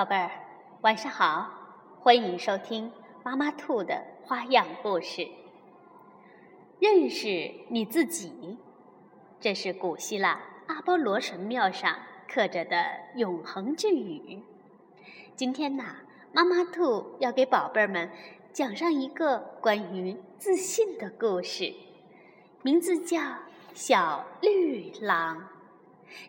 宝贝儿，晚上好！欢迎收听妈妈兔的花样故事。认识你自己，这是古希腊阿波罗神庙上刻着的永恒之语。今天呢，妈妈兔要给宝贝儿们讲上一个关于自信的故事，名字叫《小绿狼》，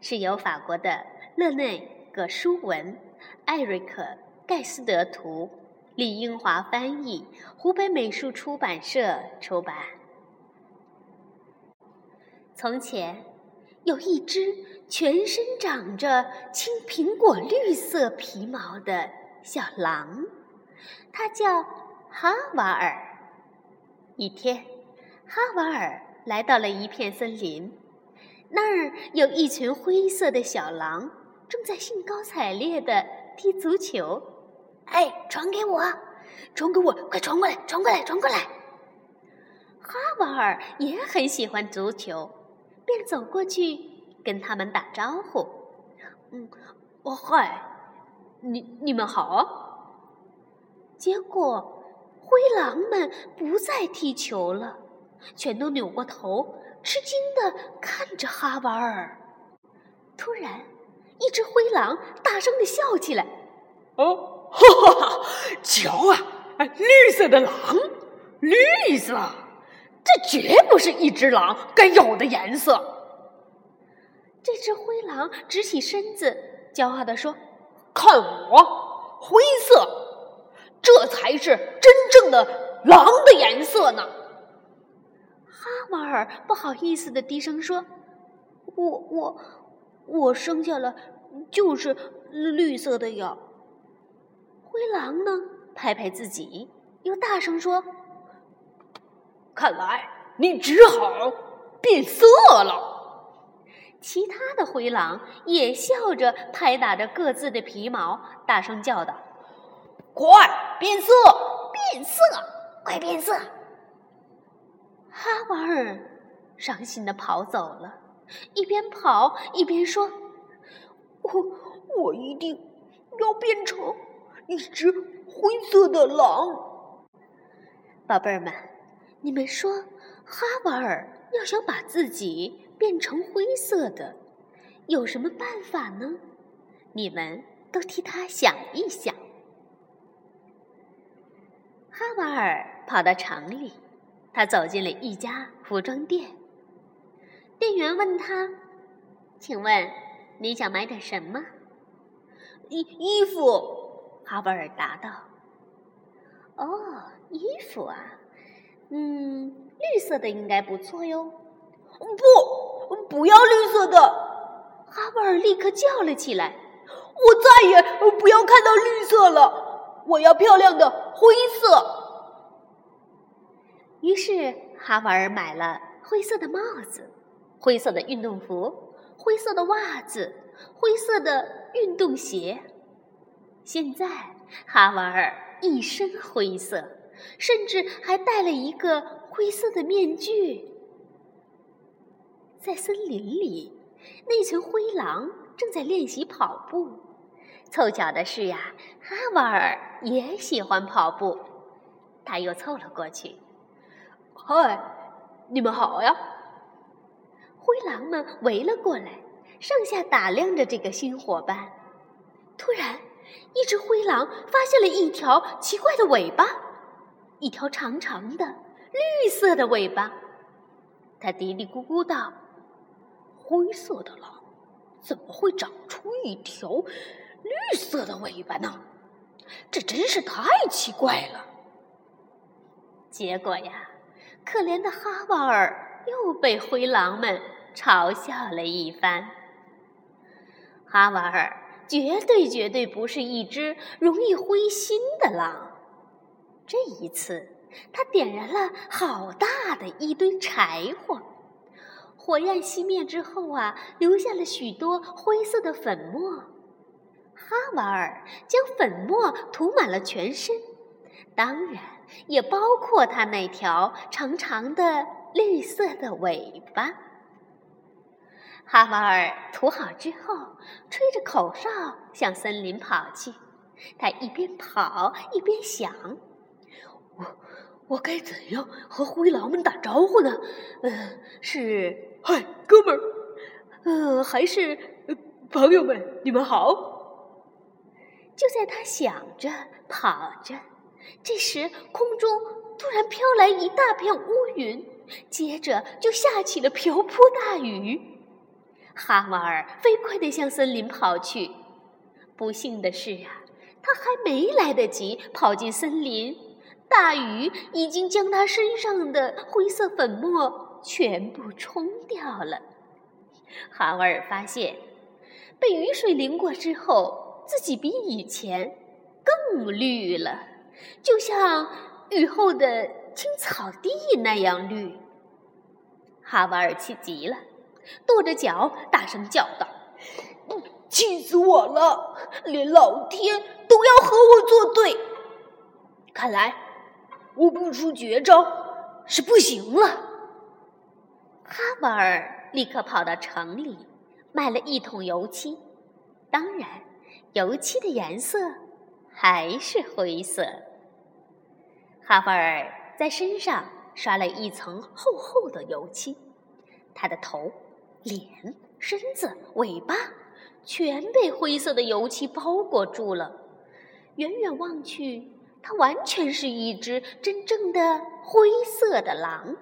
是由法国的勒内·葛舒文。艾瑞克·盖斯德图，李英华翻译，湖北美术出版社出版。从前，有一只全身长着青苹果绿色皮毛的小狼，它叫哈瓦尔。一天，哈瓦尔来到了一片森林，那儿有一群灰色的小狼，正在兴高采烈的。踢足球，哎，传给我，传给我，快传过来，传过来，传过来。哈瓦尔也很喜欢足球，便走过去跟他们打招呼。嗯，哦嗨，你你们好。结果灰狼们不再踢球了，全都扭过头，吃惊的看着哈瓦尔。突然。一只灰狼大声的笑起来：“哦，哈哈哈！瞧啊，绿色的狼，绿色，这绝不是一只狼该有的颜色。”这只灰狼直起身子，骄傲地说：“看我，灰色，这才是真正的狼的颜色呢。”哈瓦尔不好意思的低声说：“我我。”我生下来就是绿色的呀。灰狼呢，拍拍自己，又大声说：“看来你只好变色了。”其他的灰狼也笑着拍打着各自的皮毛，大声叫道：“快变色，变色，快变色！”哈瓦尔伤心的跑走了。一边跑一边说：“我我一定要变成一只灰色的狼。”宝贝儿们，你们说，哈瓦尔要想把自己变成灰色的，有什么办法呢？你们都替他想一想。哈瓦尔跑到城里，他走进了一家服装店。店员问他：“请问你想买点什么？”“衣衣服。”哈瓦尔答道。“哦，衣服啊，嗯，绿色的应该不错哟。”“不，不要绿色的！”哈瓦尔立刻叫了起来。“我再也不要看到绿色了！我要漂亮的灰色。”于是哈瓦尔买了灰色的帽子。灰色的运动服，灰色的袜子，灰色的运动鞋。现在哈瓦尔一身灰色，甚至还戴了一个灰色的面具。在森林里，那群灰狼正在练习跑步。凑巧的是呀，哈瓦尔也喜欢跑步，他又凑了过去。嗨，你们好呀！灰狼们围了过来，上下打量着这个新伙伴。突然，一只灰狼发现了一条奇怪的尾巴，一条长长的绿色的尾巴。他嘀嘀咕咕道：“灰色的狼怎么会长出一条绿色的尾巴呢？这真是太奇怪了。”结果呀，可怜的哈瓦尔。又被灰狼们嘲笑了一番。哈瓦尔绝对绝对不是一只容易灰心的狼。这一次，他点燃了好大的一堆柴火，火焰熄灭之后啊，留下了许多灰色的粉末。哈瓦尔将粉末涂满了全身，当然也包括他那条长长的。绿色的尾巴，哈瓦尔涂好之后，吹着口哨向森林跑去。他一边跑一边想：“我我该怎样和灰狼们打招呼呢？嗯，是嗨，哥们儿，呃，还是朋友们，你们好。”就在他想着跑着，这时空中突然飘来一大片乌云，接着就下起了瓢泼大雨。哈瓦尔飞快地向森林跑去。不幸的是啊，他还没来得及跑进森林，大雨已经将他身上的灰色粉末全部冲掉了。哈瓦尔发现，被雨水淋过之后，自己比以前更绿了，就像雨后的青草地那样绿。哈瓦尔气极了。跺着脚，大声叫道：“气死我了！连老天都要和我作对。看来我不出绝招是不行了。”哈瓦尔立刻跑到城里，买了一桶油漆。当然，油漆的颜色还是灰色。哈瓦尔在身上刷了一层厚厚的油漆，他的头。脸、身子、尾巴全被灰色的油漆包裹住了。远远望去，它完全是一只真正的灰色的狼。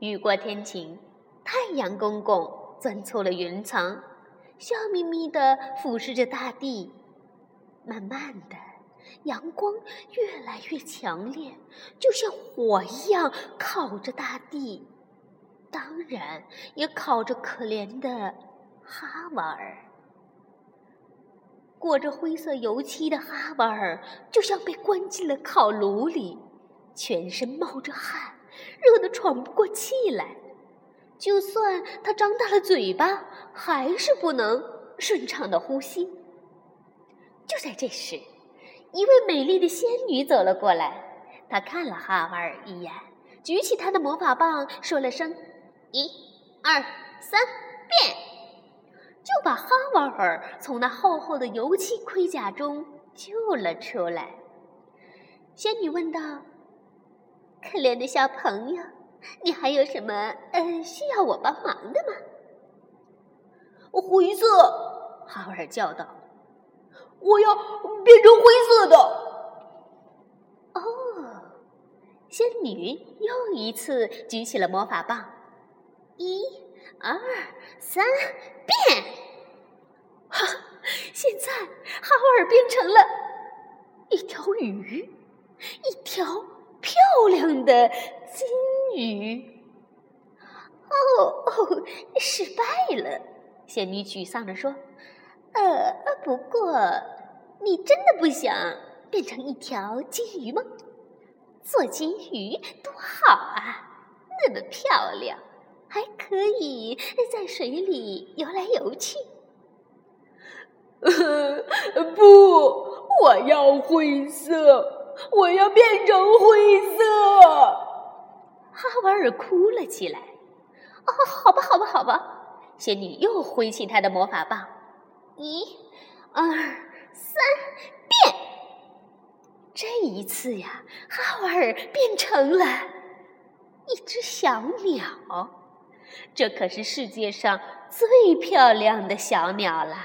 雨过天晴，太阳公公钻出了云层，笑眯眯地俯视着大地。慢慢的，阳光越来越强烈，就像火一样烤着大地。当然，也烤着可怜的哈瓦尔。裹着灰色油漆的哈瓦尔，就像被关进了烤炉里，全身冒着汗，热得喘不过气来。就算他张大了嘴巴，还是不能顺畅的呼吸。就在这时，一位美丽的仙女走了过来，她看了哈瓦尔一眼，举起她的魔法棒，说了声。一、二、三，变！就把哈瓦尔从那厚厚的油漆盔甲中救了出来。仙女问道：“可怜的小朋友，你还有什么呃需要我帮忙的吗？”灰色，哈瓦尔叫道：“我要变成灰色的。”哦，仙女又一次举起了魔法棒。一、二、三，变！哈，现在哈瓦尔变成了一条鱼，一条漂亮的金鱼。哦哦，失败了！仙女沮丧地说：“呃，不过你真的不想变成一条金鱼吗？做金鱼多好啊，那么漂亮！”还可以在水里游来游去。不，我要灰色，我要变成灰色。哈瓦尔哭了起来。哦，好吧，好吧，好吧。仙女又挥起她的魔法棒，一、二、三，变！这一次呀，哈瓦尔变成了一只小鸟。这可是世界上最漂亮的小鸟了，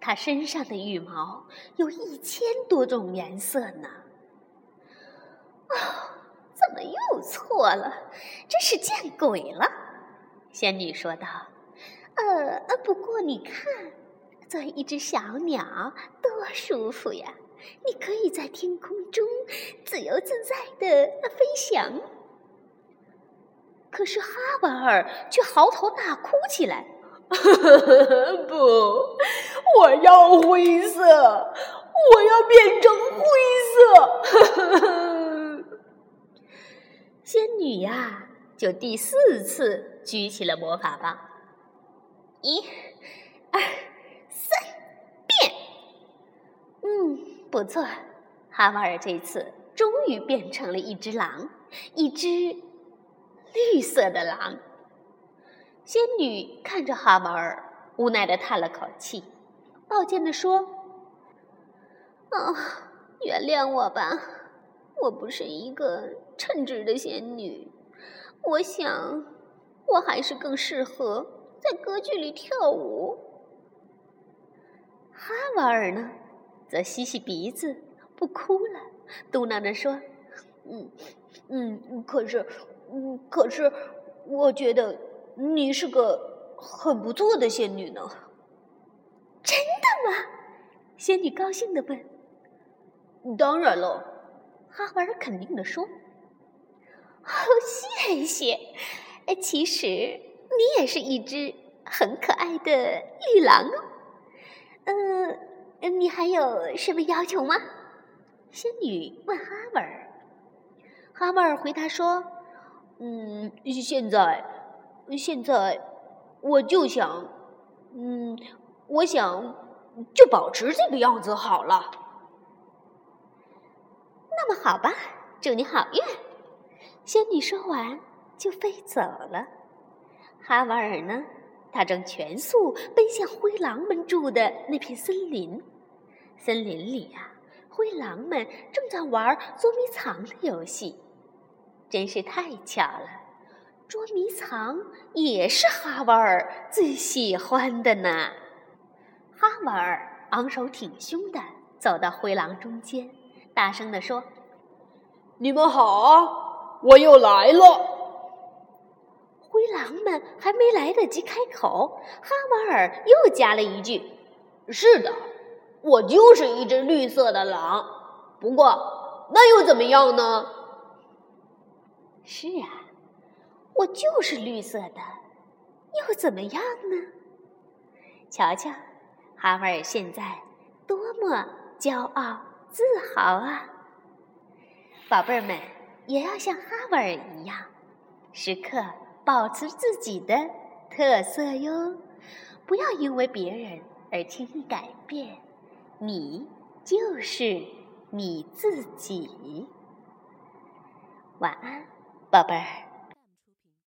它身上的羽毛有一千多种颜色呢。哦，怎么又错了？真是见鬼了！仙女说道：“呃，不过你看，做一只小鸟多舒服呀！你可以在天空中自由自在的飞翔。”可是哈瓦尔却嚎啕大哭起来：“ 不，我要灰色，我要变成灰色！” 仙女呀，就第四次举起了魔法棒，一、二、三，变！嗯，不错，哈瓦尔这次终于变成了一只狼，一只。绿色的狼，仙女看着哈瓦尔，无奈的叹了口气，抱歉的说：“啊，原谅我吧，我不是一个称职的仙女。我想，我还是更适合在歌剧里跳舞。哈瓦尔呢，则吸吸鼻子，不哭了，嘟囔着说：“嗯，嗯，可是，嗯，可是，我觉得你是个很不错的仙女呢。”真的吗？仙女高兴的问。“当然了。”哈瓦尔肯定的说。哦，谢谢。其实你也是一只很可爱的绿狼哦。嗯，你还有什么要求吗？仙女问哈维尔。哈维尔回答说：“嗯，现在，现在，我就想，嗯，我想就保持这个样子好了。”那么好吧，祝你好运。仙女说完，就飞走了。哈瓦尔呢？他正全速奔向灰狼们住的那片森林。森林里啊，灰狼们正在玩捉迷藏的游戏。真是太巧了，捉迷藏也是哈瓦尔最喜欢的呢。哈瓦尔昂首挺胸地走到灰狼中间，大声地说：“你们好！”我又来了。灰狼们还没来得及开口，哈瓦尔又加了一句：“是的，我就是一只绿色的狼。不过那又怎么样呢？”“是啊，我就是绿色的，又怎么样呢？”瞧瞧，哈瓦尔现在多么骄傲自豪啊！宝贝儿们。也要像哈维尔一样，时刻保持自己的特色哟！不要因为别人而轻易改变，你就是你自己。晚安，宝贝儿。